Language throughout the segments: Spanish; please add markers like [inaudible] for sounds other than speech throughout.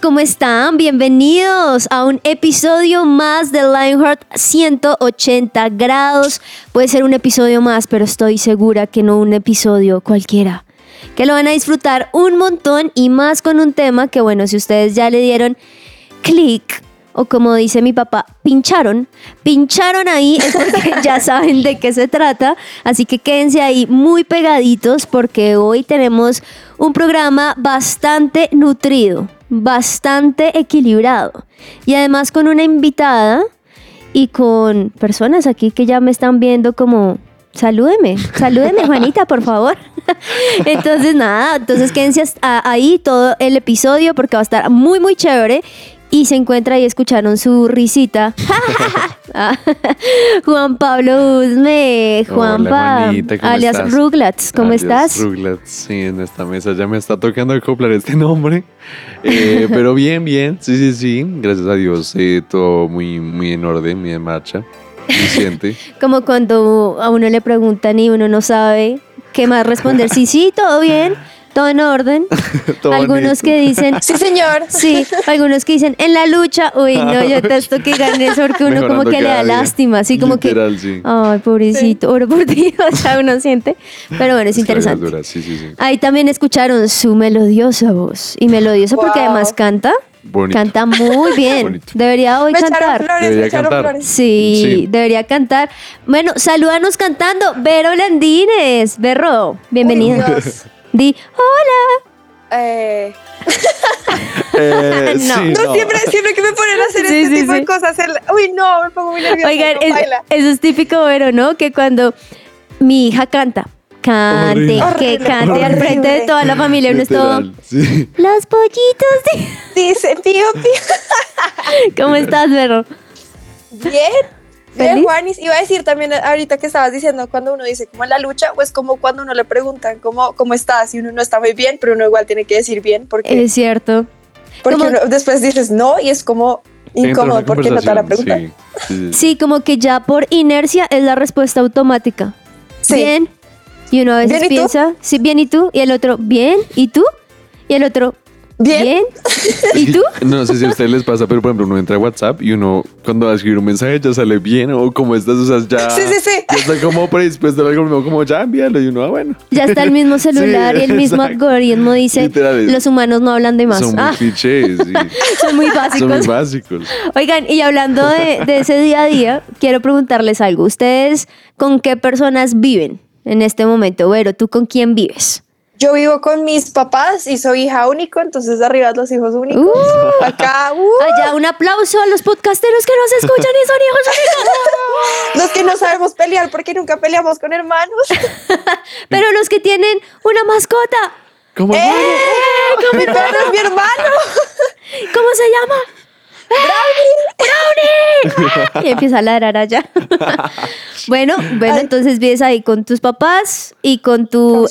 ¿cómo están? Bienvenidos a un episodio más de Lionheart 180 grados. Puede ser un episodio más, pero estoy segura que no un episodio cualquiera. Que lo van a disfrutar un montón y más con un tema que, bueno, si ustedes ya le dieron clic o como dice mi papá, pincharon, pincharon ahí, es porque [laughs] ya saben de qué se trata, así que quédense ahí muy pegaditos porque hoy tenemos un programa bastante nutrido, bastante equilibrado. Y además con una invitada y con personas aquí que ya me están viendo como salúdeme, salúdeme [laughs] Juanita, por favor. [laughs] Entonces nada, entonces quédense ahí todo el episodio porque va a estar muy muy chévere y se encuentra y escucharon su risita. [laughs] Juan Pablo Uzme, Juanpa, alias Ruglats, ¿cómo estás? Ruglats, sí, en esta mesa ya me está tocando acoplar este nombre, eh, pero bien, bien, sí, sí, sí, gracias a Dios, eh, todo muy, muy en orden, muy en marcha. [laughs] Como cuando a uno le preguntan y uno no sabe qué más responder, sí, sí, todo bien todo en orden. [laughs] algunos que dicen, sí señor. Sí, algunos que dicen, en la lucha, uy, no, yo testo que ganes porque uno como que le da lástima, así como que, ay, pobrecito, oro por ti, [laughs] o sea, uno siente, pero bueno, es interesante. Sí, sí, sí. Ahí también escucharon su melodiosa voz, y melodiosa porque además canta. Canta muy [laughs] bien. Debería hoy cantar. debería cantar. Sí, debería cantar. Bueno, salúdanos cantando. Vero Landines. Berro, bienvenido. Di hola. Eh... [laughs] eh no. no, siempre, siempre que me ponen a hacer este tipo de cosas, uy, no, me pongo muy nerviosa. Oigan, eso es típico, pero ¿no? Que cuando mi hija canta, cante, que cante al frente de toda la familia, uno es todo. Los pollitos. Dice pío, pío. [laughs] ¿Cómo estás, Berro? Bien. Bien, Juanis, iba a decir también ahorita que estabas diciendo cuando uno dice como en la lucha, pues como cuando uno le preguntan cómo, cómo estás y uno no está muy bien, pero uno igual tiene que decir bien porque... Es cierto. Porque después dices no y es como incómodo porque no te la pregunta. Sí, como que ya por inercia es la respuesta automática. Bien. Y uno a veces piensa, sí, bien y tú, y el otro, bien, ¿y tú? Y el otro, Bien. ¿Y tú? [laughs] No sé si a ustedes les pasa, pero por ejemplo, uno entra a WhatsApp y uno cuando va a escribir un mensaje ya sale bien o como estás, o sea, ya, [laughs] sí, sí, sí. ya está como predispuesto algo como ya envíalo y uno, ah, bueno. Ya está el mismo [laughs] celular y el mismo algoritmo dice los humanos no hablan de más. Son muy ah. clichés, sí. Son muy básicos. Son muy básicos. Oigan, y hablando de, de ese día a día, quiero preguntarles algo. ¿Ustedes con qué personas viven en este momento? Vero, ¿tú con quién vives? Yo vivo con mis papás y soy hija único, entonces arriba los hijos únicos. Uh. Acá, uh. Allá un aplauso a los podcasteros que nos escuchan y son hijos únicos. [laughs] los que no sabemos pelear porque nunca peleamos con hermanos. [laughs] Pero los que tienen una mascota. ¿Cómo? ¡Eh! mi perro es mi hermano. ¿Cómo se llama? ¡Brownie! ¡Brownie! [laughs] y empieza a ladrar allá. [laughs] bueno, bueno, entonces vives ahí con tus papás y con tu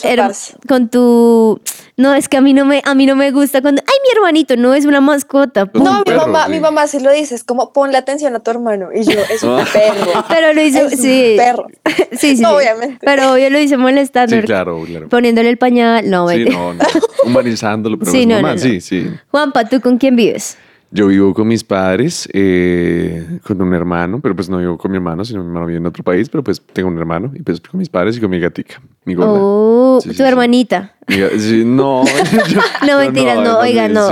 con, tu no, es que a mí no me a mí no me gusta cuando ay, mi hermanito no es una mascota. No, mi mamá, mi mamá sí lo dice, es como ponle atención a tu hermano y yo es un [laughs] perro. Pero lo hizo sí. perro. sí, sí. obviamente. Pero yo lo hice molestando. Sí, claro, claro. Poniéndole el pañal, no, sí, no, no, humanizándolo, pero sí, no, sí, sí. Juanpa, ¿tú con quién vives? Yo vivo con mis padres, eh, con un hermano, pero pues no vivo con mi hermano, sino mi hermano vive en otro país, pero pues tengo un hermano y pues con mis padres y con mi gatica, mi gorda. Oh, tu hermanita. no. no, mentiras, no, oiga, no,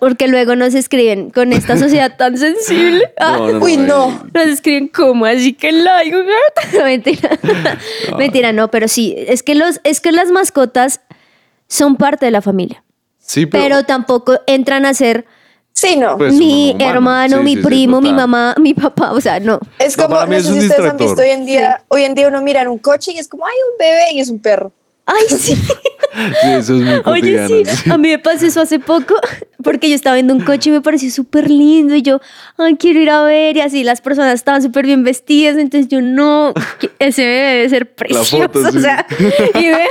porque luego nos escriben con esta [laughs] sociedad tan sensible. Uy, no. Nos escriben como así que la [laughs] no, mentira. mentira, no, pero sí, es que los, es que las mascotas son parte de la familia. Sí, pero, pero tampoco entran a ser Sí, no. Pues, mi hermano, mi primo, mi mamá, mi papá, o sea, no. Es como, no, sé si ustedes han visto hoy en día, hoy en día uno mira en un coche y es como, hay un bebé y es un perro. Ay, [laughs] sí. [laughs] Sí, eso es muy Oye, sí, sí. a mí me pasó eso hace poco, porque yo estaba viendo un coche y me pareció súper lindo y yo, ay, quiero ir a ver y así las personas estaban súper bien vestidas, entonces yo, no, ese bebé debe ser precioso, foto, sí. o sea, y veo,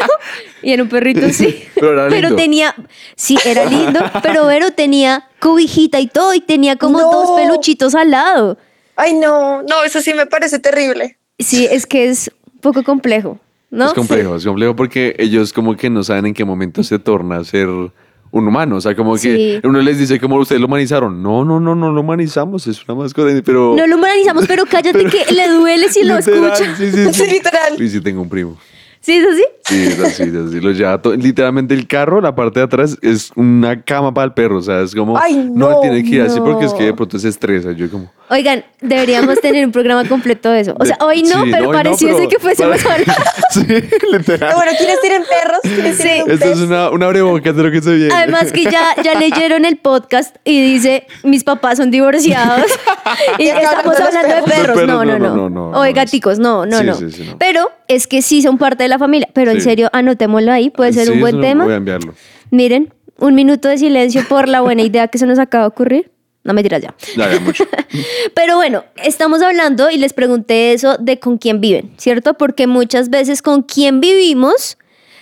y era un perrito, sí. [laughs] Pero era lindo. tenía, sí, era lindo, pero Vero tenía cobijita y todo y tenía como No. dos peluchitos al lado. Ay, no, no, eso sí me parece terrible. Sí, es que es un poco complejo, ¿no? Es complejo, es complejo porque ellos como que no saben en qué momento se torna a ser un humano. O sea, como que Sí. uno les dice como ustedes lo humanizaron. No, no, no, no lo humanizamos, es una mascota. Pero No lo humanizamos, pero cállate [laughs] que le duele si lo escucha. Sí, sí, [laughs] sí. Sí, literal. Y sí tengo un primo. ¿Sí es así? Sí, es así, es así. Lo lleva literalmente el carro, la parte de atrás, es una cama para el perro. O sea, es como. Ay, no, no, tiene que ir así porque es que de pronto se estresa. Yo como. Oigan, deberíamos tener un programa completo de eso. O sea, hoy no, sí, pero hoy no, pero- que fuésemos a hablar. [laughs] sí, literal. Pero bueno, ¿quiénes tienen perros? ¿Quiénes Sí. tienen Esto es una, una abrebocas de lo que se viene. Además que ya, ya [laughs] leyeron el podcast y dice, mis papás son divorciados [laughs] y estamos hablando de perros. perros. No, no, no. No, no, no, O de no, gaticos, no, no, Sí, no. sí, sí, no. Pero es que sí son parte de la familia. Pero en serio, anotémoslo ahí, puede ser Sí, un buen tema. Voy a enviarlo. Miren, un minuto de silencio por la buena idea que se nos acaba de ocurrir. No me tiras ya. Ya, mucho. [laughs] Pero bueno, estamos hablando y les pregunté eso de con quién viven, ¿cierto? Porque muchas veces con quién vivimos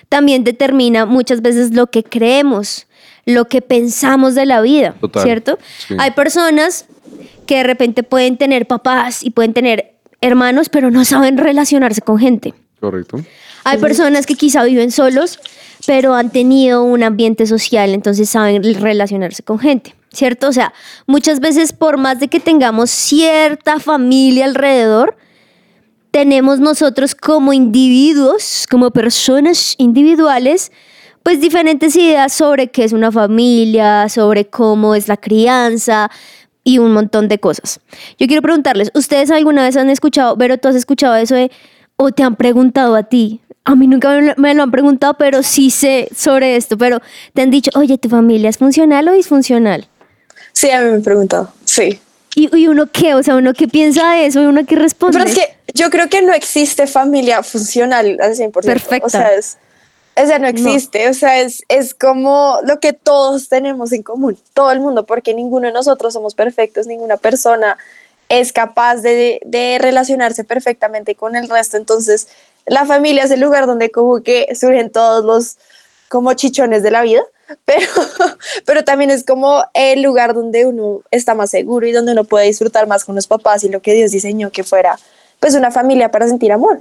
también determina muchas veces lo que creemos, lo que pensamos de la vida, Total, ¿cierto? sí. Hay personas que de repente pueden tener papás y pueden tener hermanos, pero no saben relacionarse con gente. Correcto. Hay personas que quizá viven solos, pero han tenido un ambiente social, entonces saben relacionarse con gente, ¿cierto? O sea, muchas veces por más de que tengamos cierta familia alrededor, tenemos nosotros como individuos, como personas individuales, pues diferentes ideas sobre qué es una familia, sobre cómo es la crianza y un montón de cosas. Yo quiero preguntarles, ¿ustedes alguna vez han escuchado, Vero, tú has escuchado eso de, o te han preguntado a ti? A mí nunca me lo- han preguntado, pero sí sé sobre esto, pero te han dicho, oye, ¿tu familia es funcional o disfuncional? Sí, a mí me han preguntado. Sí. ¿Y, y uno qué? O sea, ¿uno qué piensa de eso y uno qué responde? Pero es que yo creo que no existe familia funcional al 100%. Perfecta. O sea, es, o sea, no existe. O sea, es, es como lo que todos tenemos en común, todo el mundo, porque ninguno de nosotros somos perfectos, ninguna persona es capaz de, de relacionarse perfectamente con el resto. Entonces, la familia es el lugar donde como que surgen todos los como chichones de la vida, pero, [laughs] pero también es como el lugar donde uno está más seguro y donde uno puede disfrutar más con los papás y lo que Dios diseñó que fuera pues una familia para sentir amor.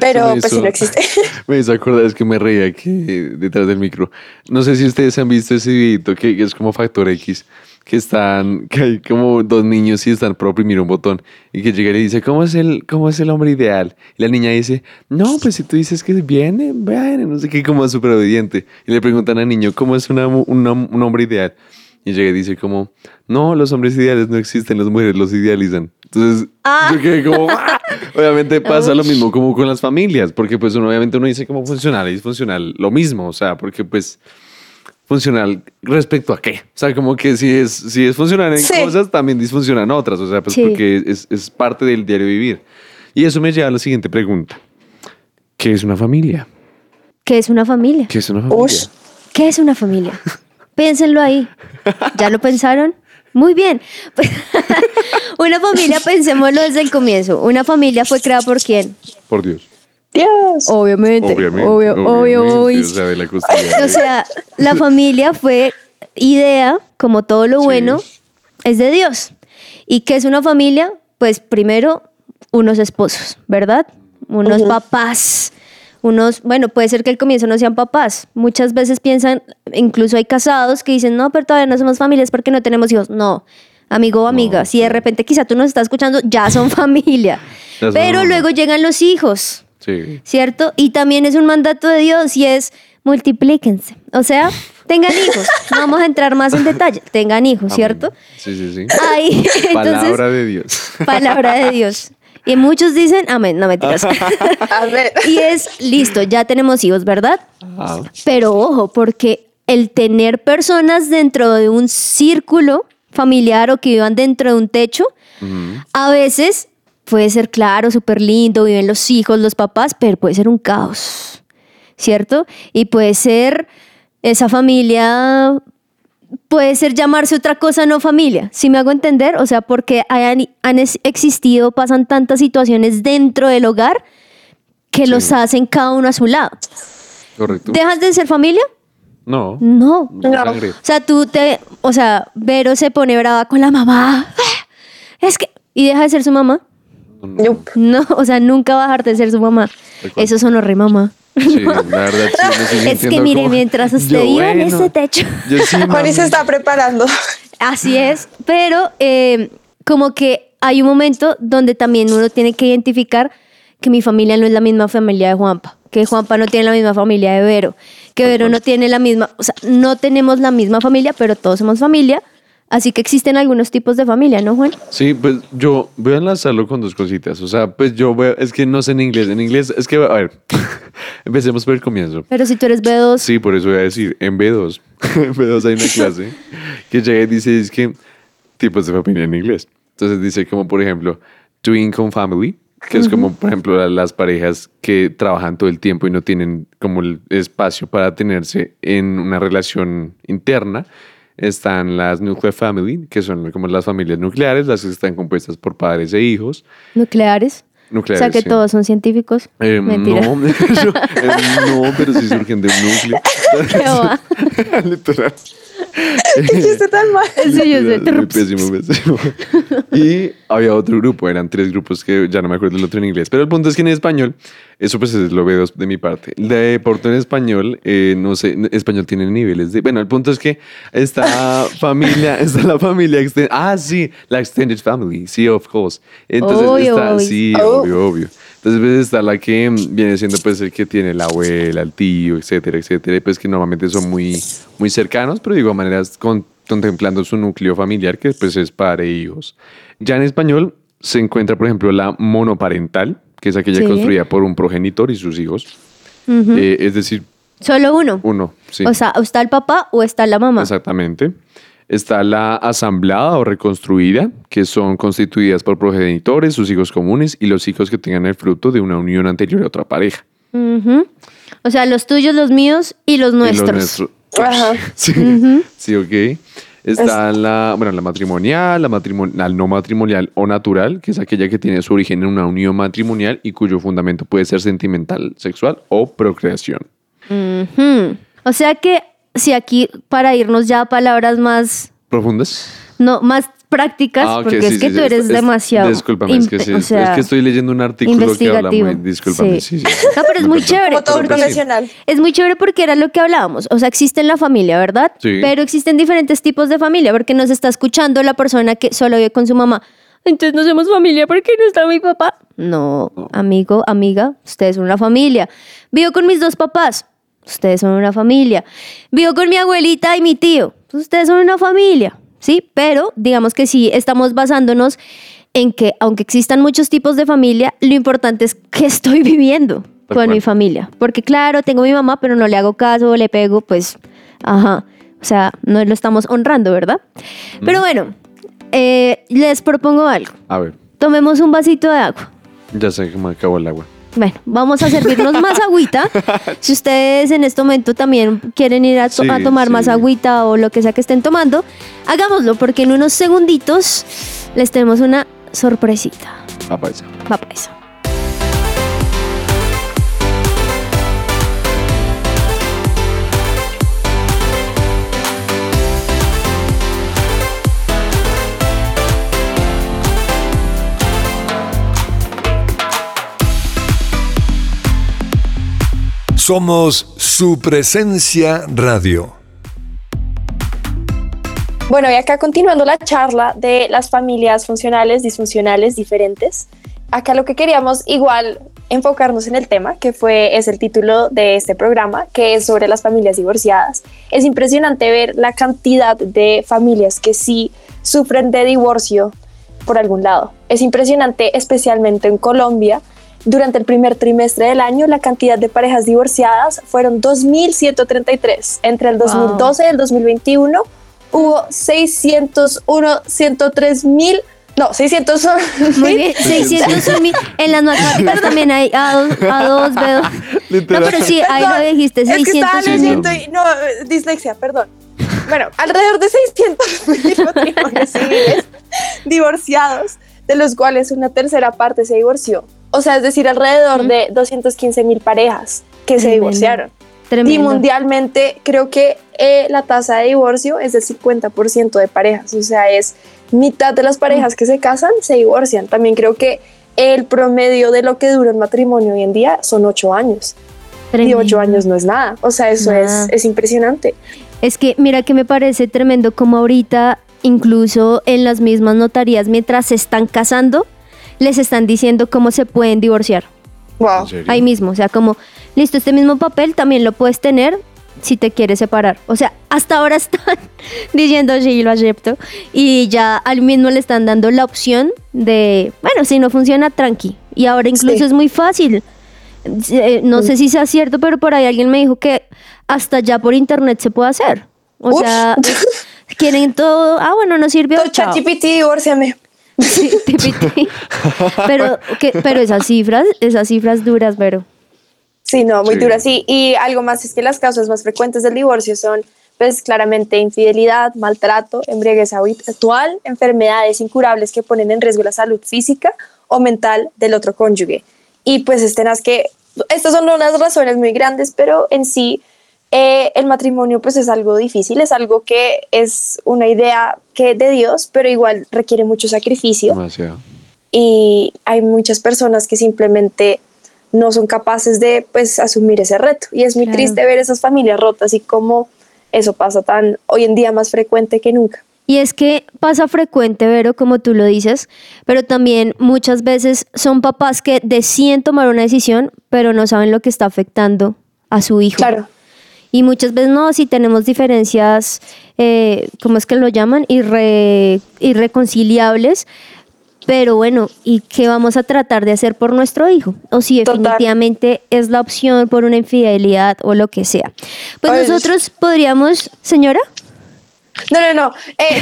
Pero Me pues sí hizo- no existe. [laughs] Me hizo acordar, es que me reía aquí detrás del micro. No sé si ustedes han visto ese videito que, que es como Factor X, que están, que hay como dos niños y están por oprimir un botón y que llega y le dice, ¿cómo es el, cómo es el hombre ideal? Y la niña dice, no, pues si tú dices que viene, viene, no sé qué, como súper obediente. Y le preguntan al niño, ¿cómo es una, una- un hombre ideal? Y llega y dice como, no, los hombres ideales no existen, las mujeres los idealizan. Entonces, Ah. yo quedé como, "Ah". [laughs] obviamente pasa lo mismo como con las familias, porque pues uno obviamente uno dice como funcional y disfuncional, lo mismo, o sea, porque pues funcional respecto a qué, o sea, como que si es, si es funcional en Sí. cosas, también disfunciona en otras, o sea, pues Sí. porque es, es parte del diario vivir. Y eso me lleva a la siguiente pregunta. ¿Qué es una familia? ¿Qué es una familia? ¿Qué es una familia? ¿Qué es una familia? Piénsenlo ahí. ¿Ya lo pensaron? Muy bien. [laughs] una familia, pensémoslo desde el comienzo. Una familia fue creada por quién? Por Dios. Dios. Obviamente. Obviamente. Obvio, obvio, obviamente, obvio. O sea, de la costilla. O sea, la familia fue idea, como todo lo Sí. bueno, es de Dios. ¿Y qué es una familia? Pues primero, unos esposos, ¿verdad? Unos Ujú. papás. Unos, bueno, puede ser que al comienzo no sean papás. Muchas veces piensan, incluso hay casados que dicen, no, pero todavía no somos familias porque no tenemos hijos. No, amigo o amiga, No, si de repente quizá tú nos estás escuchando, ya son [laughs] familia. Pero luego llegan los hijos. Sí. ¿cierto? Y también es un mandato de Dios y es multiplíquense. O sea, tengan hijos. No vamos a entrar más en detalle. Tengan hijos, ¿cierto? Amén. Sí, sí, sí. Ahí, [laughs] entonces, Palabra de Dios. palabra de Dios. Y muchos dicen, amén, no mentiras. [laughs] A ver. y es, listo, ya tenemos hijos, ¿verdad? Ah, Pero ojo, porque el tener personas dentro de un círculo familiar o que vivan dentro de un techo, a veces puede ser claro, súper lindo, viven los hijos, los papás, pero puede ser un caos. ¿cierto? Y puede ser esa familia, puede ser llamarse otra cosa no familia, si me hago entender? O sea, porque hayan, han existido, pasan tantas situaciones dentro del hogar que Sí. los hacen cada uno a su lado. Correcto. ¿Dejas de ser familia? No. No. No. O sea, tú te, o sea, Vero se pone brava con la mamá. Es que, y deja de ser su mamá. No, no. Nope. No, o sea, nunca va a dejar de ser su mamá. Eso sonó re mamá. Sí, la [laughs] verdad, sí, me estoy Es que mire, como- mientras usted viva en ese techo. Yo sí, se está preparando. Así es, pero eh, como que hay un momento donde también uno tiene que identificar que mi familia no es la misma familia de Juanpa, que Juanpa no tiene la misma familia de Vero, que Vero no tiene la misma, o sea, no tenemos la misma familia, pero todos somos familia, así que existen algunos tipos de familia, ¿no, Juan? Sí, pues yo voy a enlazarlo con dos cositas. O sea, pues yo voy, es que no sé en inglés. En inglés, es que, a ver, [laughs] empecemos por el comienzo. Pero si tú eres B2, Sí, por eso voy a decir, en B2, [laughs] en B2 hay una clase que llega y dice, es que tipos de familia en inglés. Entonces dice como, por ejemplo, two income family, que es como, por ejemplo, la- las parejas que trabajan todo el tiempo y no tienen como el espacio para tenerse en una relación interna. Están las nuclear family, que son como las familias nucleares, las que están compuestas por padres e hijos. nucleares, Nucleares, o sea que sí. todos son científicos. Eh, Mentira. [laughs] no, eh, no, pero sí surgen de un núcleo. [laughs] ¿Qué va? [laughs] Literal. [laughs] ¿Qué tan mal? Sí, yo sé. Pésimo, pésimo. Y había otro grupo, eran tres grupos que ya no me acuerdo el otro en inglés. Pero el punto es que en español, eso pues es lo veo de mi parte. De deporte en español, eh, no sé, español tiene niveles de. Bueno, el punto es que esta [laughs] familia, está la familia extendida. Ah, sí, la extended family, sí, of course. Entonces Obvio, está, obvio. sí, Oh. obvio, obvio. Entonces pues, está la que viene siendo pues el que tiene la abuela, el tío, etcétera, etcétera. y, Pues que normalmente son muy, muy cercanos, pero de igual manera con- contemplando su núcleo familiar, que pues es padre e hijos. Ya en español se encuentra, por ejemplo, la monoparental, que es aquella Sí. construida por un progenitor y sus hijos. Ujú. Eh, es decir, Solo uno. uno, sí. O sea, está el papá o está la mamá. Exactamente. Está la asamblada o reconstruida, que son constituidas por progenitores, sus hijos comunes y los hijos que tengan el fruto de una unión anterior a otra pareja. O sea, los tuyos, los míos y los Y los nuestros. nuestros- Ajá. [laughs] Sí, sí, ok. Está la, bueno, la matrimonial, la, matrimo- la no matrimonial o natural, que es aquella que tiene su origen en una unión matrimonial y cuyo fundamento puede ser sentimental, sexual o procreación. O sea que si aquí para irnos ya a palabras más ¿Profundas? no más prácticas, Ah, ok, porque sí, es que sí, tú eres Es- demasiado Discúlpame, es que, sí, o es- sea, es que estoy leyendo un artículo que habla muy... Discúlpame, sí, sí. sí. No, pero es muy chévere. Como todo profesional. Es muy chévere porque era lo que hablábamos. O sea, existe en la familia, ¿verdad? Sí. Pero existen diferentes tipos de familia porque nos está escuchando la persona que solo vive con su mamá. Entonces no somos familia porque no está mi papá. No, No. amigo, amiga, ustedes son una familia. Vivo con mis dos papás. Ustedes son una familia. Vivo con mi abuelita y mi tío. Ustedes son una familia. ¿Sí? Pero digamos que sí, estamos basándonos en que aunque existan muchos tipos de familia, lo importante es que estoy viviendo Tal con mi familia. Porque claro, tengo mi mamá, pero no le hago caso, le pego, pues, ajá. O sea, no lo estamos honrando, ¿verdad? Pero bueno, eh, les propongo algo. A ver, Tomemos un vasito de agua. ya sé que me acabó el agua. Bueno, vamos a servirnos más agüita. [laughs] Si ustedes en este momento también quieren ir a, to- Sí, a tomar más agüita o lo que sea que estén tomando, hagámoslo porque en unos segunditos les tenemos una sorpresita. Va para allá. Va para eso. Somos su presencia radio. Bueno, y acá continuando la charla de las familias funcionales, disfuncionales, diferentes. Acá lo que queríamos igual enfocarnos en el tema, que fue es el título de este programa, que es sobre las familias divorciadas. Es impresionante ver la cantidad de familias que sí sufren de divorcio por algún lado. Es impresionante, especialmente en Colombia. Durante el primer trimestre del año, la cantidad de parejas divorciadas fueron 2.133. Entre el Wow. 2012 y el 2021 hubo 601, 103 mil No, 600 son. Muy bien, 600 son mil. En las [laughs] matemáticas también hay A2, A2 B2. No, Literal. pero sí, ahí lo Perdón, dijiste, Es que estaba 600 son mil. leyendo y no, dislexia, perdón. Bueno, alrededor de 600 mil matrimonios civiles divorciados, de los cuales una tercera parte se divorció. O sea, es decir, alrededor de 215 mil parejas que se Tremendo. divorciaron. Y Tremendo. mundialmente creo que eh, la tasa de divorcio es del 50% de parejas, o sea, es mitad de las parejas que se casan se divorcian. También creo que el promedio de lo que dura un matrimonio hoy en día son ocho años. Y Tremendo. ocho años no es nada, o sea, eso es, es impresionante. Es que mira que me parece tremendo como ahorita, incluso en las mismas notarías, mientras se están casando, les están diciendo cómo se pueden divorciar. Wow. Ahí mismo, o sea, como, listo, este mismo papel también lo puedes tener si te quieres separar. O sea, hasta ahora [laughs] están diciendo sí, lo acepto. Y ya al mismo le están dando la opción de, bueno, si no funciona, tranqui. Y ahora incluso Sí. es muy fácil. Eh, no sé si sea cierto, pero por ahí alguien me dijo que hasta ya por internet se puede hacer. O Uf. sea, quieren todo, ah, bueno, no sirvió. Todo. ChatGPT, divórciame. Sí, [laughs] TPT. pero, que, pero esas cifras, esas cifras duras, pero... Sí, no, muy Sí. dura, sí. Y algo más es que las causas más frecuentes del divorcio son, pues, claramente infidelidad, maltrato, embriaguez habitual, enfermedades incurables que ponen en riesgo la salud física o mental del otro cónyuge. Y pues, estén que estas son unas razones muy grandes, pero en sí eh, el matrimonio pues es algo difícil, es algo que es una idea que de Dios, pero igual requiere mucho sacrificio Demasiado. y hay muchas personas que simplemente no son capaces de pues asumir ese reto y es muy Claro. triste ver esas familias rotas y cómo eso pasa tan hoy en día más frecuente que nunca. Y es que pasa frecuente, Vero, como tú lo dices, pero también muchas veces son papás que deciden tomar una decisión, pero no saben lo que está afectando a su hijo. Claro, Y muchas veces no, si tenemos diferencias, eh, ¿cómo es que lo llaman? Irre- irreconciliables. Pero bueno, ¿y qué vamos a tratar de hacer por nuestro hijo? O si Total. definitivamente es la opción por una infidelidad o lo que sea. Pues Ay, nosotros podríamos, señora, no, no, no, eh,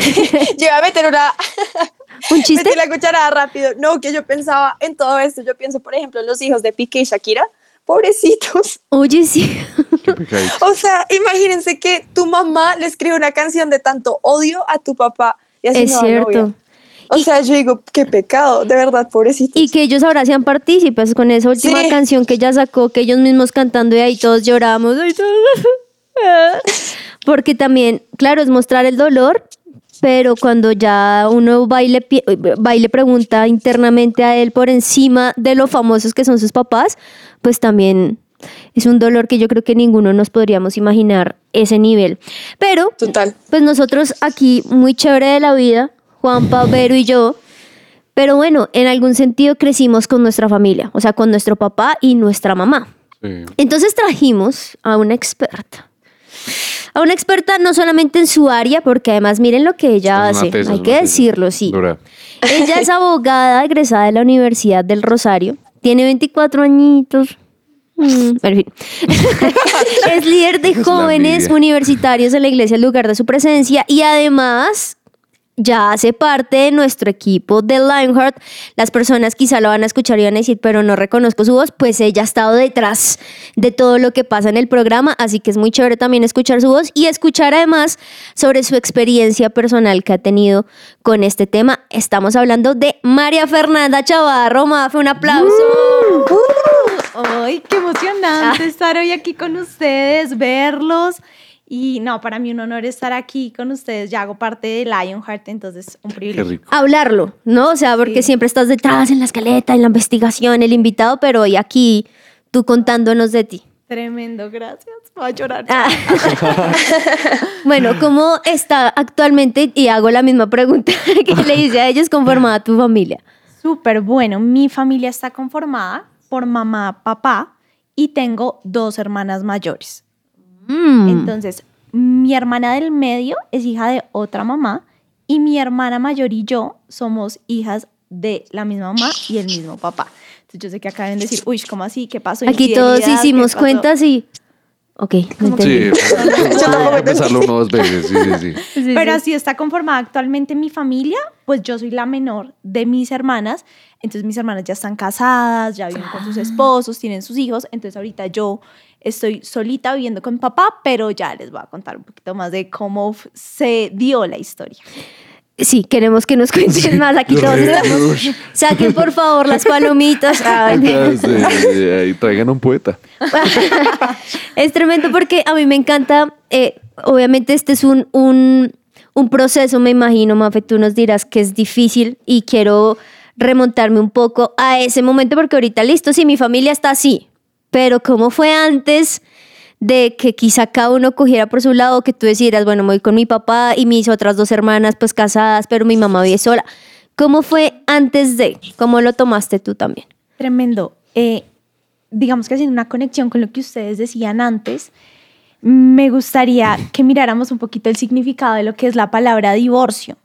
[laughs] yo iba a meter una, [laughs] un chiste. [laughs] metí la cucharada rápido, no, que yo pensaba en todo esto, yo pienso por ejemplo en los hijos de Piqué y Shakira, pobrecitos, [laughs] Oye, sí. O sea, imagínense que tu mamá le escribe una canción de tanto odio a tu papá y así Es no cierto. O sea, yo digo, qué pecado, de verdad, pobrecitos. Y que ellos ahora sean partícipes con esa última Sí. canción que ella sacó, que ellos mismos cantando y ahí todos lloramos. [laughs] Porque también, claro, es mostrar el dolor, pero cuando ya uno va y, le, pi- va y le pregunta internamente a él por encima de lo famosos que son sus papás, pues también es un dolor que yo creo que ninguno nos podríamos imaginar ese nivel. Pero Total. pues nosotros aquí, muy chévere de la vida, Juan Vero y yo, pero bueno, en algún sentido crecimos con nuestra familia, o sea, con nuestro papá y nuestra mamá. Sí. Entonces trajimos a una experta. A una experta no solamente en su área, porque además miren lo que ella Es hace, tesis, hay que tesis. decirlo, sí. Dura. Ella es [laughs] abogada egresada de la Universidad del Rosario. Tiene 24 añitos. Mm, en fin. [laughs] es líder de jóvenes universitarios en la iglesia, el lugar de su presencia. Y además ya hace parte de nuestro equipo de Lionheart. Las personas quizá lo van a escuchar y van a decir, pero no reconozco su voz. Pues ella ha estado detrás de todo lo que pasa en el programa, así que es muy chévere también escuchar su voz y escuchar además sobre su experiencia personal que ha tenido con este tema. Estamos hablando de María Fernanda Chavarro. Mafe, un aplauso. ¡Ay, qué emocionante estar hoy aquí con ustedes, verlos! Y no, para mí un honor estar aquí con ustedes. Ya hago parte de Lionheart, entonces un Qué privilegio. rico. Hablarlo, ¿no? O sea, porque Sí. siempre estás detrás en la escaleta, en la investigación, el invitado, pero hoy aquí tú contándonos de ti. Tremendo, gracias. Voy a llorar. Ah. [laughs] [laughs] bueno, ¿cómo está actualmente? Y hago la misma pregunta [laughs] que le hice a ellos, conformada tu familia. Súper bueno. Mi familia está conformada por mamá, papá y tengo dos hermanas mayores. Mm. Entonces, mi hermana del medio es hija de otra mamá y mi hermana mayor y yo somos hijas de la misma mamá y el mismo papá. Entonces, yo sé que acá deben decir, uy, ¿cómo así? ¿Qué pasó? Aquí todos Infidelidad, ¿qué hicimos pasó?". cuentas y Ok, entendí. [laughs] Sí, uno dos veces, sí, sí, sí. [laughs] Pero sí. así está conformada actualmente mi familia, pues yo soy la menor de mis hermanas, entonces mis hermanas ya están casadas, ya viven con sus esposos, tienen sus hijos, entonces ahorita yo estoy solita viviendo con mi papá, pero ya les voy a contar un poquito más de cómo se dio la historia. Sí, queremos que nos cuentes más. Aquí todos Re- estamos. Saquen por favor las palomitas. [laughs] Y traigan un poeta. [laughs] Es tremendo porque a mí me encanta, eh, obviamente este es un, un, un proceso, me imagino, Mafe, tú nos dirás que es difícil y quiero remontarme un poco a ese momento porque ahorita listo, sí, mi familia está así, pero ¿cómo fue antes de que quizá cada uno cogiera por su lado, que tú decieras, bueno, me voy con mi papá y mis otras dos hermanas pues casadas, pero mi mamá vive sola? ¿Cómo fue antes de? ¿Cómo lo tomaste tú también? Tremendo. Eh, digamos que haciendo una conexión con lo que ustedes decían antes, me gustaría que miráramos un poquito el significado de lo que es la palabra divorcio.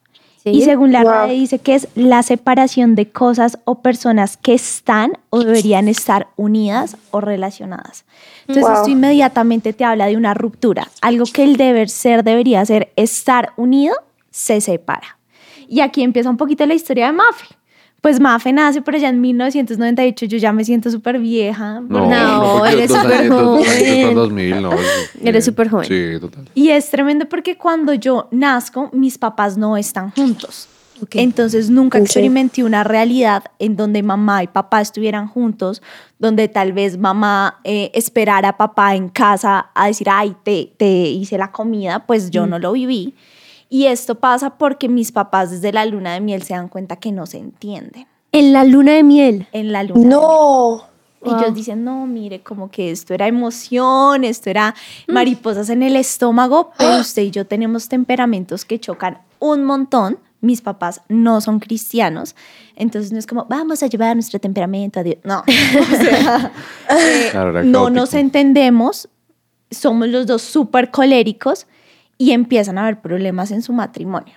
Sí. Y según la Wow. RAE dice que es la separación de cosas o personas que están o deberían estar unidas o relacionadas. Entonces Wow. esto inmediatamente te habla de una ruptura. Algo que el deber ser debería ser estar unido, se separa. Y aquí empieza un poquito la historia de Mafe. Pues Mafe nace por allá en 1998, yo ya me siento súper vieja. No, No, eres súper joven. añitos, 2000, no. es- [laughs] Eres súper joven. Sí, total. Y es tremendo porque cuando yo nazco, mis papás no están juntos. Ok. Entonces nunca Ok. experimenté una realidad en donde mamá y papá estuvieran juntos, donde tal vez mamá eh, esperara a papá en casa a decir, ay, te, te hice la comida, pues yo no lo viví. Y esto pasa porque mis papás desde la luna de miel se dan cuenta que no se entienden En la luna de miel. en la luna. de miel. No. Y Wow. ellos dicen, no, mire, como que esto era emoción, esto era mariposas en el estómago, [gasps] pero usted y yo tenemos temperamentos que chocan un montón. Mis papás no son cristianos, entonces no es como, vamos a llevar nuestro temperamento a Dios. No, [laughs] o sea, [laughs] eh, Claro, no nos entendemos, somos los dos súper coléricos y empiezan a haber problemas en su matrimonio.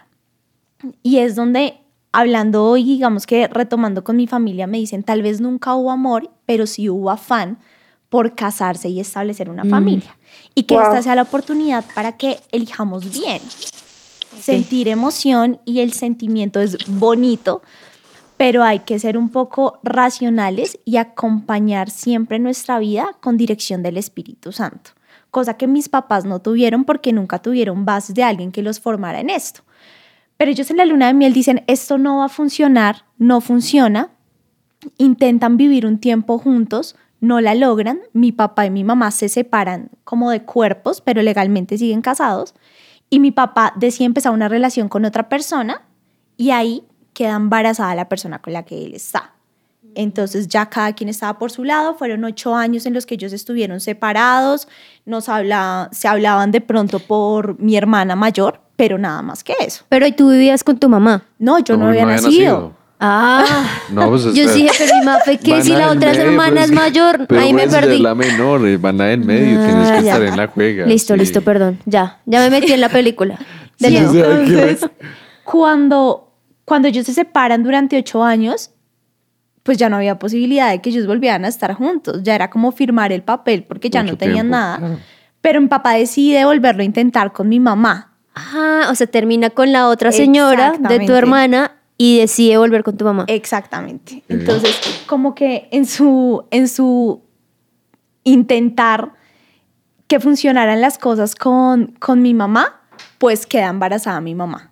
Y es donde, hablando hoy, digamos que retomando con mi familia, me dicen, tal vez nunca hubo amor, pero sí hubo afán por casarse y establecer una familia. Y que Wow. esta sea la oportunidad para que elijamos bien. Sentir emoción y el sentimiento es bonito, pero hay que ser un poco racionales y acompañar siempre nuestra vida con dirección del Espíritu Santo. Cosa que mis papás no tuvieron porque nunca tuvieron bases de alguien que los formara en esto. Pero ellos en la luna de miel dicen, esto no va a funcionar, no funciona. Intentan vivir un tiempo juntos, no la logran. Mi papá y mi mamá se separan como de cuerpos, pero legalmente siguen casados. Y mi papá decide empezar una relación con otra persona y ahí queda embarazada la persona con la que él está. Entonces ya cada quien estaba por su lado, fueron ocho años en los que ellos estuvieron separados, nos habla, se hablaban de pronto por mi hermana mayor, pero nada más que eso. Pero ¿y tú vivías con tu mamá? No, yo no, había, nacido. Ah, [laughs] No, pues yo dije, pero mi Mafe, ¿qué? Si la otra medio, hermana pues, es mayor, pero ahí me pues, perdí. Es la menor, eh, van en medio, Ah, tienes que ya. estar en la juega. Listo, sí. listo, perdón. Ya, ya me metí en la película. De Sí, que- Entonces, cuando, cuando ellos se separan durante ocho años, pues ya no había posibilidad de que ellos volvieran a estar juntos. Ya era como firmar el papel porque ya Mucho no tenían tiempo, nada. claro. Pero mi papá decide volverlo a intentar con mi mamá. Ah, o sea, termina con la otra señora de tu hermana y decide volver con tu mamá. Exactamente. Entonces, como que en su, en su intentar que funcionaran las cosas con, con mi mamá, pues queda embarazada mi mamá.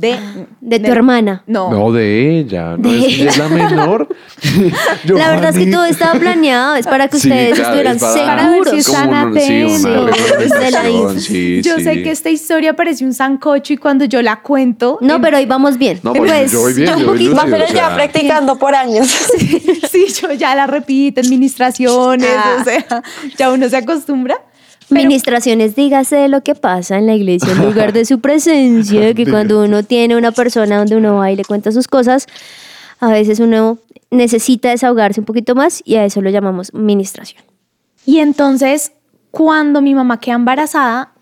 De, De tu hermana. No. No, de ella. No De es, ella es la menor. [laughs] La verdad es que todo estaba planeado, es para que Sí, ustedes claro, estuvieran es para- Para ver seguros. si están sí, atentos. sí, yo sí. sé que esta historia parece un sancocho y cuando yo la cuento. No, pero ahí vamos bien. No, pues, Pues, yo voy bien, yo un poquito- pero ya practicando por años. [laughs] sí, yo ya la repito, administraciones, Ah. o sea, ya uno se acostumbra. Ministraciones, dígase lo que pasa en la iglesia en lugar de su [laughs] presencia, que cuando uno tiene una persona donde uno va y le cuenta sus cosas, a veces uno necesita desahogarse un poquito más y a eso lo llamamos ministración. Y entonces, cuando mi mamá queda embarazada,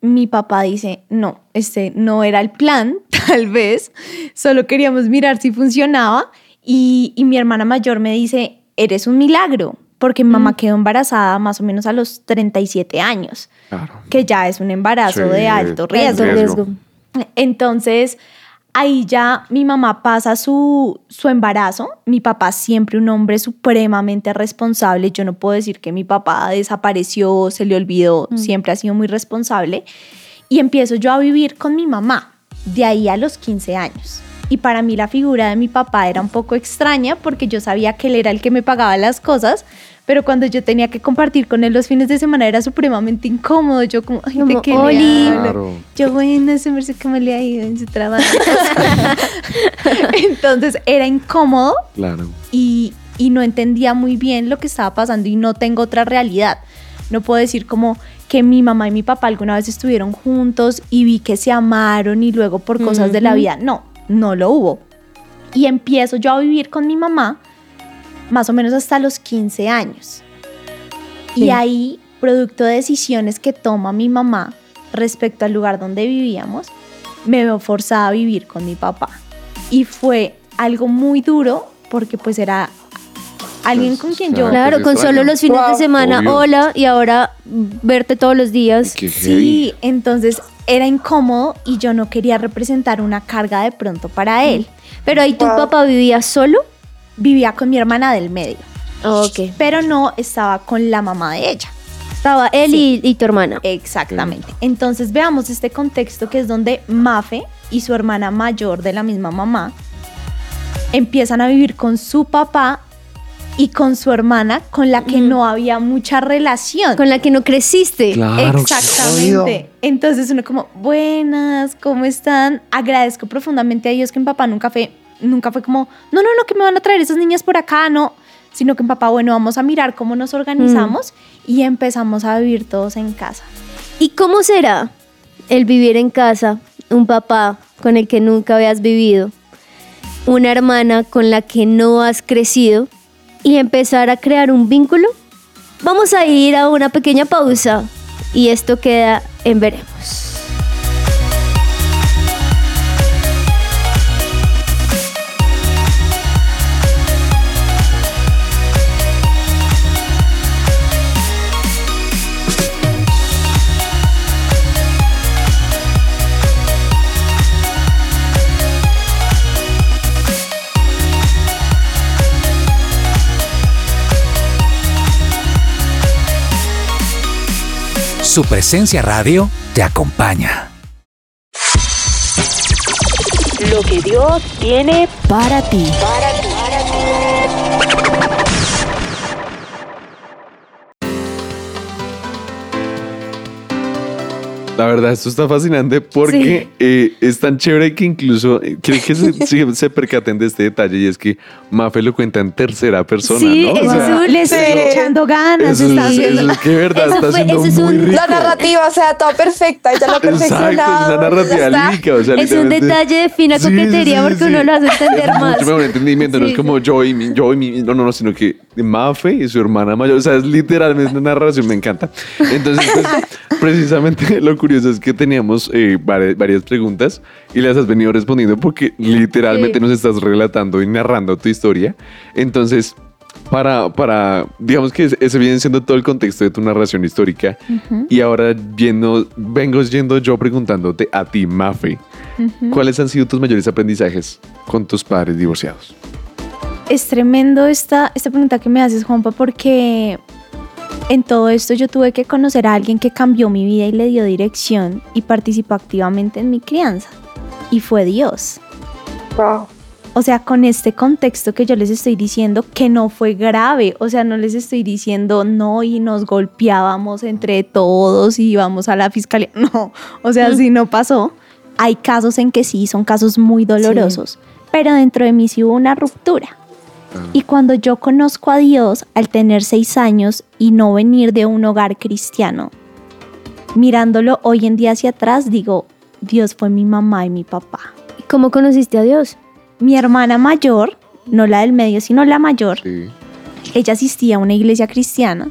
mi papá dice, no, este no era el plan, [laughs] tal vez, solo queríamos mirar si funcionaba. Y, y mi hermana mayor me dice, eres un milagro, porque mi mamá quedó embarazada más o menos a los 37 años, Claro. que ya es un embarazo Sí, de alto riesgo. riesgo. Entonces, ahí ya mi mamá pasa su, su embarazo. Mi papá siempre un hombre supremamente responsable. Yo no puedo decir que mi papá desapareció, se le olvidó, siempre ha sido muy responsable. Y empiezo yo a vivir con mi mamá, de ahí a los 15 años. Y para mí la figura de mi papá era un poco extraña porque yo sabía que él era el que me pagaba las cosas, pero cuando yo tenía que compartir con él los fines de semana era supremamente incómodo. Yo como, ay, Como, ¿de qué "Oli". hablo?". Claro. Yo, bueno, se me hace que me le ha ido en su trabajo. [laughs] Entonces era incómodo Claro. y, y no entendía muy bien lo que estaba pasando y no tengo otra realidad. No puedo decir como que mi mamá y mi papá alguna vez estuvieron juntos y vi que se amaron y luego por cosas de la vida. No, no lo hubo. Y empiezo yo a vivir con mi mamá más o menos hasta los 15 años. Sí. Y ahí, producto de decisiones que toma mi mamá respecto al lugar donde vivíamos, me veo forzada a vivir con mi papá. Y fue algo muy duro porque pues era alguien con quien yo... Claro. Pues con solo los fines de semana, Obvio. hola, y ahora verte todos los días. Qué heavy. Sí, entonces era incómodo y yo no quería representar una carga de pronto para él. Pero ahí tu Wow. papá vivía solo. Vivía con mi hermana del medio, Ok. pero no estaba con la mamá de ella. Estaba él y, y tu hermana. Exactamente. Entonces veamos este contexto que es donde Mafe y su hermana mayor de la misma mamá empiezan a vivir con su papá y con su hermana con la que no había mucha relación. Con la que no creciste. Claro. Exactamente. Entonces uno como, buenas, ¿cómo están? Agradezco profundamente a Dios que mi papá nunca fue, nunca fue como, no, no, no, que me van a traer esas niñas por acá, no. Sino que papá, bueno, vamos a mirar cómo nos organizamos y empezamos a vivir todos en casa. ¿Y cómo será el vivir en casa, un papá con el que nunca habías vivido, una hermana con la que no has crecido y empezar a crear un vínculo? Vamos a ir a una pequeña pausa y esto queda en veremos. Su presencia radio te acompaña. Lo que Dios tiene Para ti. La verdad, esto está fascinante porque eh, es tan chévere que incluso eh, creo que se, [laughs] se, se percaten de este detalle y es que Mafe lo cuenta en tercera persona, Sí, ¿no? O eso sea, es un- Le estoy Sí. echando ganas. eso, está es, eso es que verdad Eso está fue- siendo eso es muy un- rico. La narrativa, o sea, toda perfecta, ella lo ha Exacto, es perfeccionado. una narrativa está. lírica, o sea, Es un detalle de fina Sí, sí, coquetería sí, porque sí. uno lo hace entender Es más. mucho mejor entendimiento, no Sí, es como yo y mi, yo y mi, no, no, no, sino que Mafe y su hermana mayor, o sea, es literalmente una narración, me encanta. Entonces, pues, [laughs] precisamente lo curioso es que teníamos eh, vari- varias preguntas y las has venido respondiendo porque literalmente Sí. nos estás relatando y narrando tu historia. Entonces, para, para digamos que ese- viene siendo todo el contexto de tu narración histórica. Y ahora yendo, vengo yendo yo preguntándote a ti, Mafe, ¿cuáles han sido tus mayores aprendizajes con tus padres divorciados? Es tremendo esta, esta pregunta que me haces, Juanpa, porque en todo esto yo tuve que conocer a alguien que cambió mi vida y le dio dirección y participó activamente en mi crianza. Y fue Dios. Wow. O sea, con este contexto que yo les estoy diciendo, que no fue grave. O sea, no les estoy diciendo no y nos golpeábamos entre todos y íbamos a la fiscalía. [laughs] No, o sea, si no pasó. Hay casos en que sí, son casos muy dolorosos. Pero dentro de mí sí hubo una ruptura. Y cuando yo conozco a Dios al tener seis años y no venir de un hogar cristiano, mirándolo hoy en día hacia atrás, digo, Dios fue mi mamá y mi papá. ¿Y ¿Cómo conociste a Dios? Mi hermana mayor, no la del medio, sino la mayor, Sí. ella asistía a una iglesia cristiana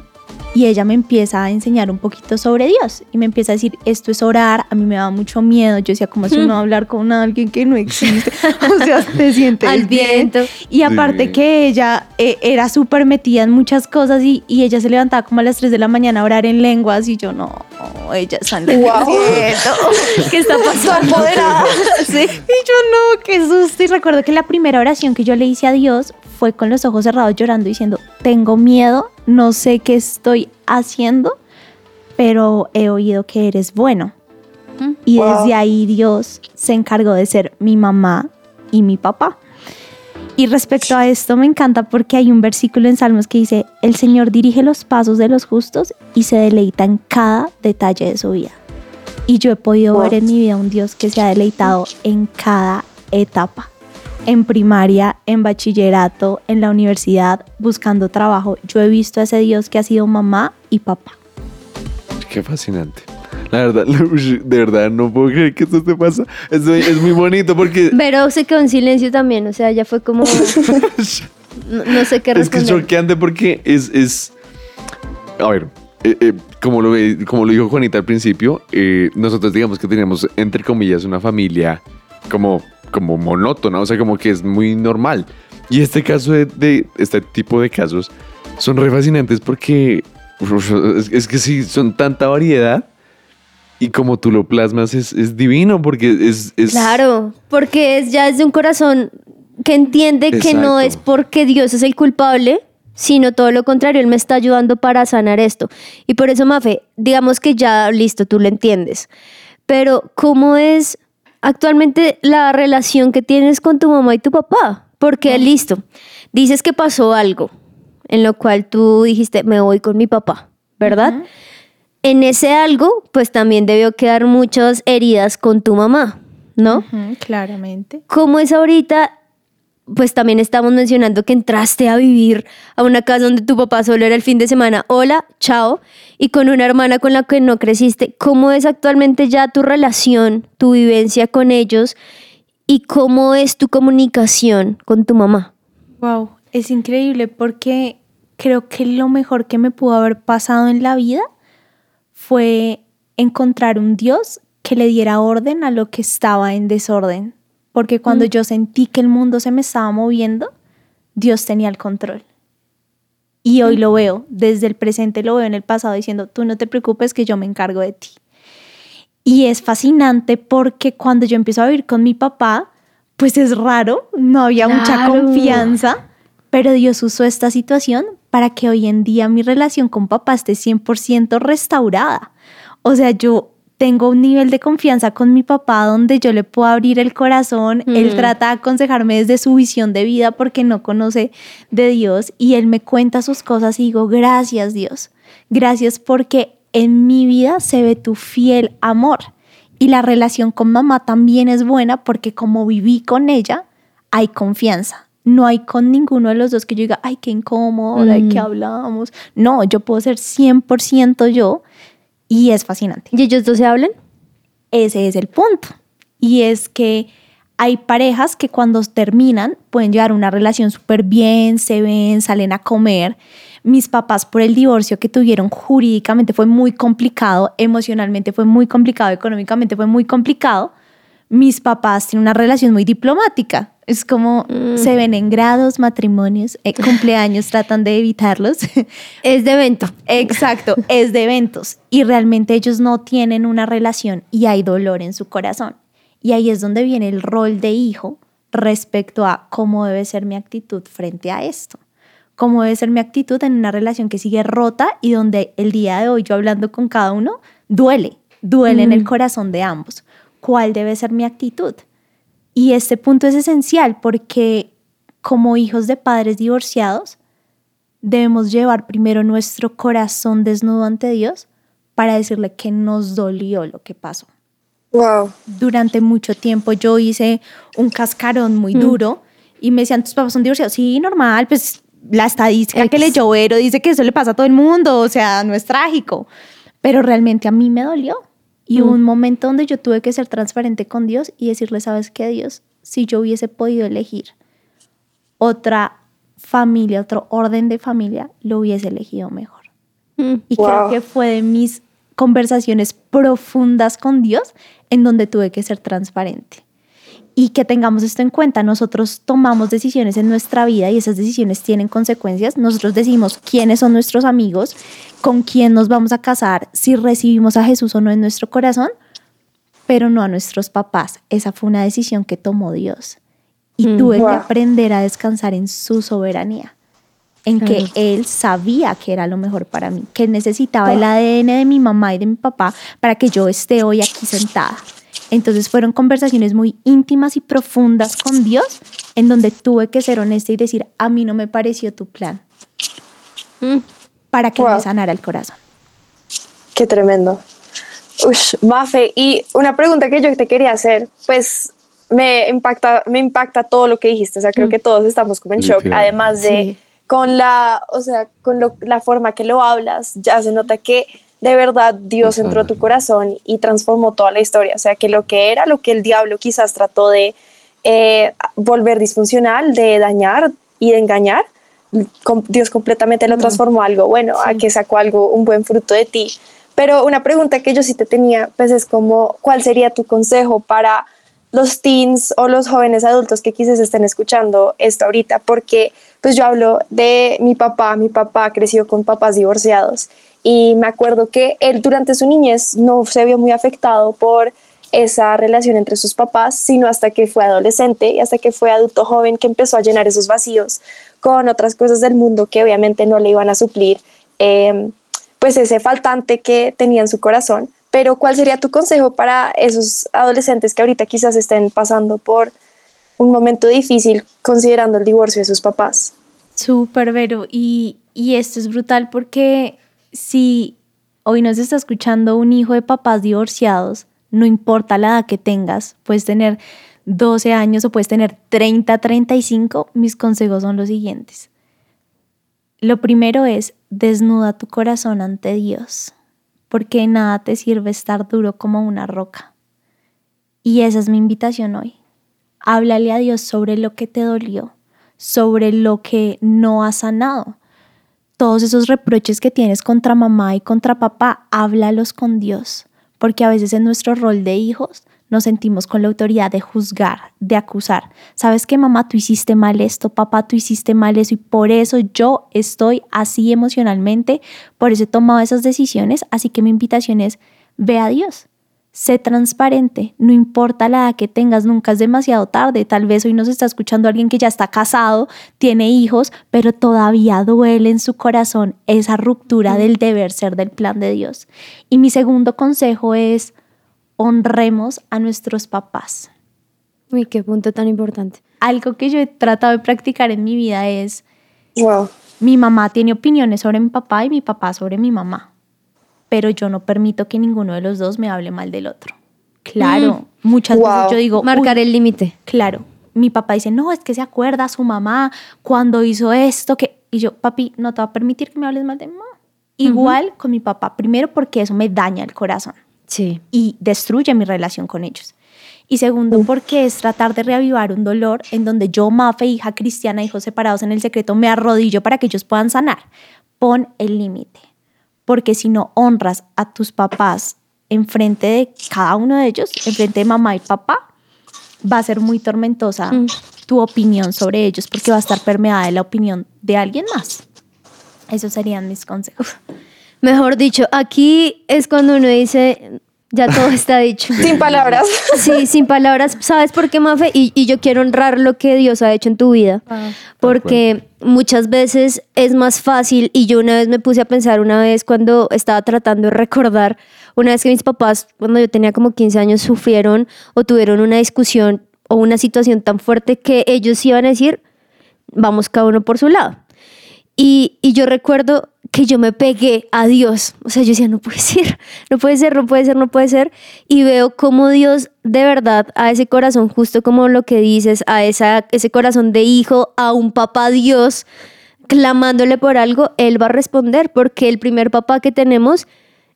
y ella me empieza a enseñar un poquito sobre Dios y me empieza a decir, esto es orar, a mí me da mucho miedo, yo decía, ¿cómo es uno hablar con alguien que no existe? [laughs] o sea, te sientes Al bien. viento. Y aparte Sí. que ella eh, era súper metida en muchas cosas y, y ella se levantaba como a las 3 de la mañana a orar en lenguas y yo no, ella es Wow. [laughs] ¿Qué está pasando? Empoderada. Sí. Y yo no, qué susto. Y recuerdo que la primera oración que yo le hice a Dios fue con los ojos cerrados llorando diciendo, tengo miedo, no sé qué estoy haciendo, pero he oído que eres bueno. Y Wow. desde ahí Dios se encargó de ser mi mamá y mi papá. Y respecto a esto me encanta porque hay un versículo en Salmos que dice, el Señor dirige los pasos de los justos y se deleita en cada detalle de su vida. Y yo he podido Wow. ver en mi vida un Dios que se ha deleitado en cada etapa. En primaria, en bachillerato, en la universidad, buscando trabajo. Yo he visto a ese Dios que ha sido mamá y papá. Qué fascinante. La verdad, [laughs] de verdad, no puedo creer que esto te pasa. Es, es muy bonito porque [laughs] Pero se quedó en silencio también, o sea, ya fue como... [laughs] no, no sé qué es que es responder. choqueante porque es, es a ver, eh, eh, como, lo, como lo dijo Juanita al principio, eh, nosotros digamos que teníamos, entre comillas, una familia como, como monótona, o sea, como que es muy normal. Y este caso de, de- este tipo de casos son re fascinantes porque es, es que sí, son tanta variedad y como tú lo plasmas es, es divino porque es... es Claro, porque es ya desde un corazón que entiende que no Exacto. es porque Dios es el culpable, sino todo lo contrario, Él me está ayudando para sanar esto. Y por eso, Mafe, digamos que ya listo, tú lo entiendes. Pero, ¿cómo es actualmente la relación que tienes con tu mamá y tu papá? Porque, listo, dices que pasó algo en lo cual tú dijiste, me voy con mi papá, ¿verdad? En ese algo, pues también debió quedar muchas heridas con tu mamá, ¿no? Claramente. ¿Cómo es ahorita? Pues también estamos mencionando que entraste a vivir a una casa donde tu papá solo era el fin de semana. Hola, chao. Y con una hermana con la que no creciste. ¿Cómo es actualmente ya tu relación, tu vivencia con ellos? ¿Y cómo es tu comunicación con tu mamá? Wow, es increíble porque creo que lo mejor que me pudo haber pasado en la vida fue encontrar un Dios que le diera orden a lo que estaba en desorden. Porque cuando yo sentí que el mundo se me estaba moviendo, Dios tenía el control. Y hoy lo veo, desde el presente lo veo en el pasado diciendo, tú no te preocupes que yo me encargo de ti. Y es fascinante porque cuando yo empiezo a vivir con mi papá, pues es raro, no había mucha confianza, pero Dios usó esta situación para que hoy en día mi relación con papá esté 100% restaurada. O sea, yo tengo un nivel de confianza con mi papá donde yo le puedo abrir el corazón, él Mm. trata de aconsejarme desde su visión de vida porque no conoce de Dios y él me cuenta sus cosas y digo, gracias Dios, gracias porque en mi vida se ve tu fiel amor. Y la relación con mamá también es buena porque como viví con ella, hay confianza. No hay con ninguno de los dos que yo diga, ay, qué incómodo, ¿de qué Mm. hablamos? No, yo puedo ser 100% yo y es fascinante. ¿Y ellos dos se hablan? Ese es el punto. Y es que hay parejas que cuando terminan pueden llevar una relación súper bien, se ven, salen a comer. Mis papás por el divorcio que tuvieron jurídicamente fue muy complicado, emocionalmente fue muy complicado, económicamente fue muy complicado. Mis papás tienen una relación muy diplomática. Es como se ven en grados, matrimonios, eh, cumpleaños, tratan de evitarlos. [laughs] Es de evento. Exacto, es de eventos y realmente ellos no tienen una relación y hay dolor en su corazón. Y ahí es donde viene el rol de hijo respecto a cómo debe ser mi actitud frente a esto. Cómo debe ser mi actitud en una relación que sigue rota y donde el día de hoy yo hablando con cada uno duele, duele en el corazón de ambos. ¿Cuál debe ser mi actitud? Y este punto es esencial porque como hijos de padres divorciados, debemos llevar primero nuestro corazón desnudo ante Dios para decirle que nos dolió lo que pasó. Wow. Durante mucho tiempo yo hice un cascarón muy duro y me decían, tus papás son divorciados. Sí, normal, pues la estadística que Ex. leyó Vero dice que eso le pasa a todo el mundo, o sea, no es trágico. Pero realmente a mí me dolió. Y hubo un momento donde yo tuve que ser transparente con Dios y decirle, ¿sabes qué, Dios? Si yo hubiese podido elegir otra familia, otro orden de familia, lo hubiese elegido mejor. Mm. Y Wow. creo que fue de mis conversaciones profundas con Dios en donde tuve que ser transparente. Y que tengamos esto en cuenta, nosotros tomamos decisiones en nuestra vida y esas decisiones tienen consecuencias. Nosotros decidimos quiénes son nuestros amigos, con quién nos vamos a casar, si recibimos a Jesús o no en nuestro corazón, pero no a nuestros papás. Esa fue una decisión que tomó Dios. Y Mm. tuve Wow. que aprender a descansar en su soberanía en que él sabía que era lo mejor para mí, que necesitaba el ADN de mi mamá y de mi papá para que yo esté hoy aquí sentada. Entonces fueron conversaciones muy íntimas y profundas con Dios, en donde tuve que ser honesta y decir, a mí no me pareció tu plan, Mm. para que Wow. me sanara el corazón. Qué tremendo. Ush, Mafe, y una pregunta que yo te quería hacer, pues me impacta, me impacta todo lo que dijiste, o sea, creo que todos estamos como en shock, además de Sí. con la, o sea, con lo- la forma que lo hablas, ya se nota que de verdad Dios entró a tu corazón y transformó toda la historia, o sea, que lo que era, lo que el diablo quizás trató de eh, volver disfuncional, de dañar y de engañar, com- Dios completamente lo transformó a algo bueno, a que sacó algo, un buen fruto de ti. Pero una pregunta que yo sí te tenía, pues es como, ¿cuál sería tu consejo para los teens o los jóvenes adultos que quizás estén escuchando esto ahorita? Porque pues yo hablo de mi papá, mi papá creció con papás divorciados y me acuerdo que él durante su niñez no se vio muy afectado por esa relación entre sus papás, sino hasta que fue adolescente y hasta que fue adulto joven que empezó a llenar esos vacíos con otras cosas del mundo que obviamente no le iban a suplir eh, pues ese faltante que tenía en su corazón. Pero ¿cuál sería tu consejo para esos adolescentes que ahorita quizás estén pasando por un momento difícil considerando el divorcio de sus papás? Súper, Vero. Y, y esto es brutal porque si hoy nos está escuchando un hijo de papás divorciados, no importa la edad que tengas, puedes tener 12 años o puedes tener 30, 35, mis consejos son los siguientes. Lo primero es desnuda tu corazón ante Dios, porque nada te sirve estar duro como una roca. Y esa es mi invitación hoy. Háblale a Dios sobre lo que te dolió, sobre lo que no has sanado. Todos esos reproches que tienes contra mamá y contra papá, háblalos con Dios, porque a veces en nuestro rol de hijos nos sentimos con la autoridad de juzgar, de acusar. ¿Sabes que mamá, tú hiciste mal esto, papá, tú hiciste mal eso y por eso yo estoy así emocionalmente, por eso he tomado esas decisiones? Así que mi invitación es, ve a Dios, Sé transparente, no importa la edad que tengas, nunca es demasiado tarde. Tal vez hoy nos está escuchando alguien que ya está casado, tiene hijos, pero todavía duele en su corazón esa ruptura del deber ser del plan de Dios. Y mi segundo consejo es honremos a nuestros papás. Uy, qué punto tan importante. Algo que yo he tratado de practicar en mi vida es Wow. mi mamá tiene opiniones sobre mi papá y mi papá sobre mi mamá, pero yo no permito que ninguno de los dos me hable mal del otro. Claro, muchas Wow. veces yo digo, Marcar "Uy, el límite. Claro, mi papá dice, no, es que se acuerda su mamá cuando hizo esto, que... Y yo, papi, no te va a permitir que me hables mal de mamá. Igual con mi papá, primero porque eso me daña el corazón Sí. y destruye mi relación con ellos. Y segundo, porque es tratar de reavivar un dolor en donde yo, Mafe, hija cristiana, hijos separados en el secreto, me arrodillo para que ellos puedan sanar. Pon el límite, porque si no honras a tus papás enfrente de cada uno de ellos, enfrente de mamá y papá, va a ser muy tormentosa Mm. tu opinión sobre ellos porque va a estar permeada de la opinión de alguien más. Esos serían mis consejos. Mejor dicho, aquí es cuando uno dice, ya todo está dicho. [laughs] Sin palabras. Sí, sin palabras. ¿Sabes por qué, Mafe? Y, y yo quiero honrar lo que Dios ha hecho en tu vida. Porque muchas veces es más fácil, y yo una vez me puse a pensar una vez cuando estaba tratando de recordar, una vez que mis papás, cuando yo tenía como 15 años, sufrieron o tuvieron una discusión o una situación tan fuerte que ellos iban a decir, vamos cada uno por su lado. Y, y yo recuerdo que yo me pegué a Dios. O sea, yo decía, no puede [laughs] ser, no puede ser, no puede ser, no puede ser. Y veo cómo Dios de verdad a ese corazón, justo como lo que dices, a esa, ese corazón de hijo, a un papá Dios, clamándole por algo, Él va a responder, porque el primer papá que tenemos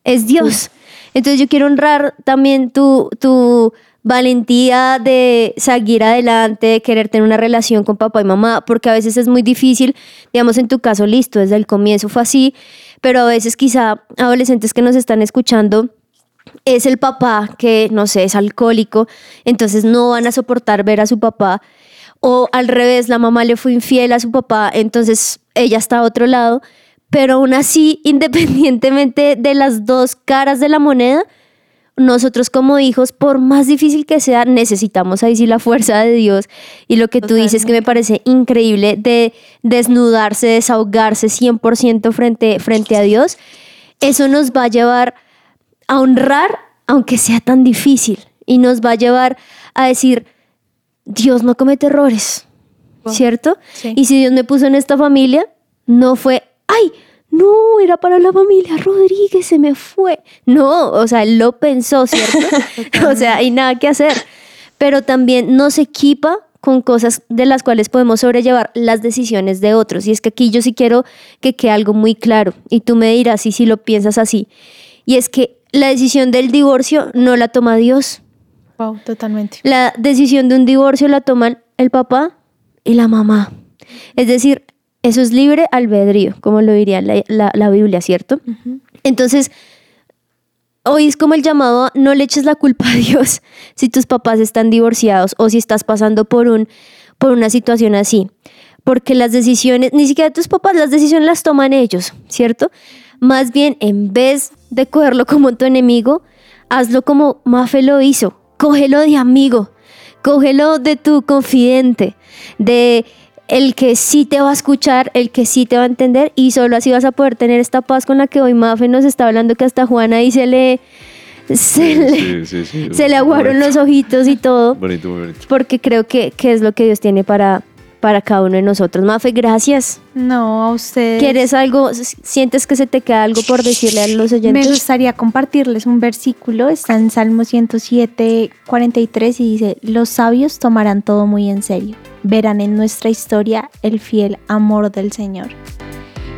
es Dios. Entonces yo quiero honrar también tu, tu valentía de seguir adelante, de querer tener una relación con papá y mamá, porque a veces es muy difícil, digamos en tu caso, listo, desde el comienzo fue así, pero a veces quizá adolescentes que nos están escuchando es el papá que, no sé, es alcohólico, entonces no van a soportar ver a su papá, o al revés, la mamá le fue infiel a su papá, entonces ella está a otro lado, pero aún así, [laughs] independientemente de las dos caras de la moneda, nosotros como hijos, por más difícil que sea, necesitamos ahí sí la fuerza de Dios. Y lo que tú dices que me parece increíble de desnudarse, desahogarse 100% frente, frente a Dios, eso nos va a llevar a honrar, aunque sea tan difícil, y nos va a llevar a decir, Dios no comete errores, ¿cierto? Y si Dios me puso en esta familia, no fue, ay, no, era para la familia Rodríguez, se me fue. No, o sea, él lo pensó, ¿cierto? [laughs] [laughs] o sea, hay nada que hacer. Pero también nos equipa con cosas de las cuales podemos sobrellevar las decisiones de otros. Y es que aquí yo sí quiero que quede algo muy claro. Y tú me dirás si, si lo piensas así. Y es que la decisión del divorcio no la toma Dios. Wow, totalmente. La decisión de un divorcio la toman el papá y la mamá. Es decir, eso es libre albedrío, como lo diría la, Biblia, ¿cierto? Entonces, hoy es como el llamado a no le eches la culpa a Dios [laughs] si tus papás están divorciados o si estás pasando por, un, por una situación así. Porque las decisiones, ni siquiera tus papás, las decisiones las toman ellos, ¿cierto? Más bien, en vez de cogerlo como tu enemigo, hazlo como Mafe lo hizo. Cógelo de amigo, cógelo de tu confidente, de el que sí te va a escuchar, el que sí te va a entender y solo así vas a poder tener esta paz con la que hoy Mafe nos está hablando que hasta Juana ahí se le se, le, se le aguaron los ojitos y todo. Bonito, muy bonito. Porque creo que, que es lo que Dios tiene para, para cada uno de nosotros. Mafe, gracias. No, a ustedes. ¿Quieres algo? ¿Sientes que se te queda algo por decirle a los oyentes? Me gustaría compartirles un versículo. Está en Salmo 107, 43 y dice, los sabios tomarán todo muy en serio. Verán en nuestra historia el fiel amor del Señor.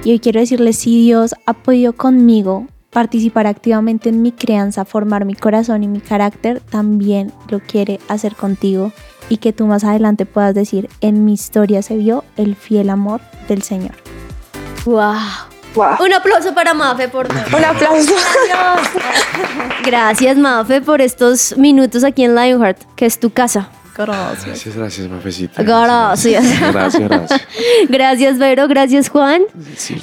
Y hoy quiero decirles, si Dios ha podido conmigo participar activamente en mi crianza, formar mi corazón y mi carácter, también lo quiere hacer contigo y que tú más adelante puedas decir, en mi historia se vio el fiel amor del Señor. ¡Wow! Un aplauso para Mafe por Un aplauso. Gracias Mafe por estos minutos aquí en Lionheart, que es tu casa. Gracias. Gracias, gracias, Mafecita. Gracias. Gracias, gracias. Gracias, [laughs] Vero. Gracias, Juan.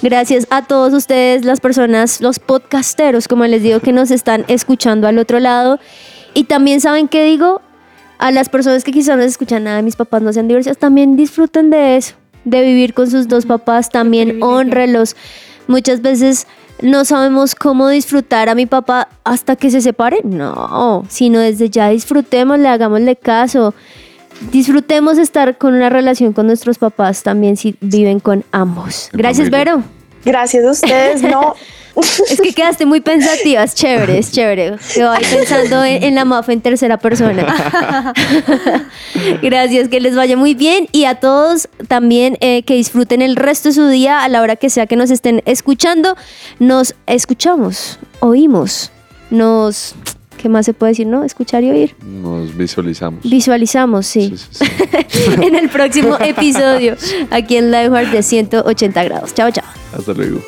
Gracias a todos ustedes, las personas, los podcasteros, como les digo, que nos están escuchando al otro lado. Y también saben qué digo, a las personas que quizás no escuchan nada, mis papás no sean divorciados, también disfruten de eso, de vivir con sus dos papás, también honrelos. Muchas veces no sabemos cómo disfrutar a mi papá hasta que se separe. No, sino desde ya disfrutémosle, hagámosle caso. Disfrutemos estar con una relación con nuestros papás también si viven con ambos. Gracias, Vero. Gracias a ustedes. No, [laughs] Es que quedaste muy pensativa, es chévere, es chévere. Quedo ahí pensando en, la mafa en tercera persona. Gracias, que les vaya muy bien y a todos también eh, que disfruten el resto de su día a la hora que sea que nos estén escuchando. Nos escuchamos, oímos, nos... ¿Qué más se puede decir, no? Escuchar y oír. Nos visualizamos. Visualizamos, sí. Sí, sí, sí. [laughs] en el próximo episodio, aquí en Lionheart de 180 grados. Chao, chao. Hasta luego.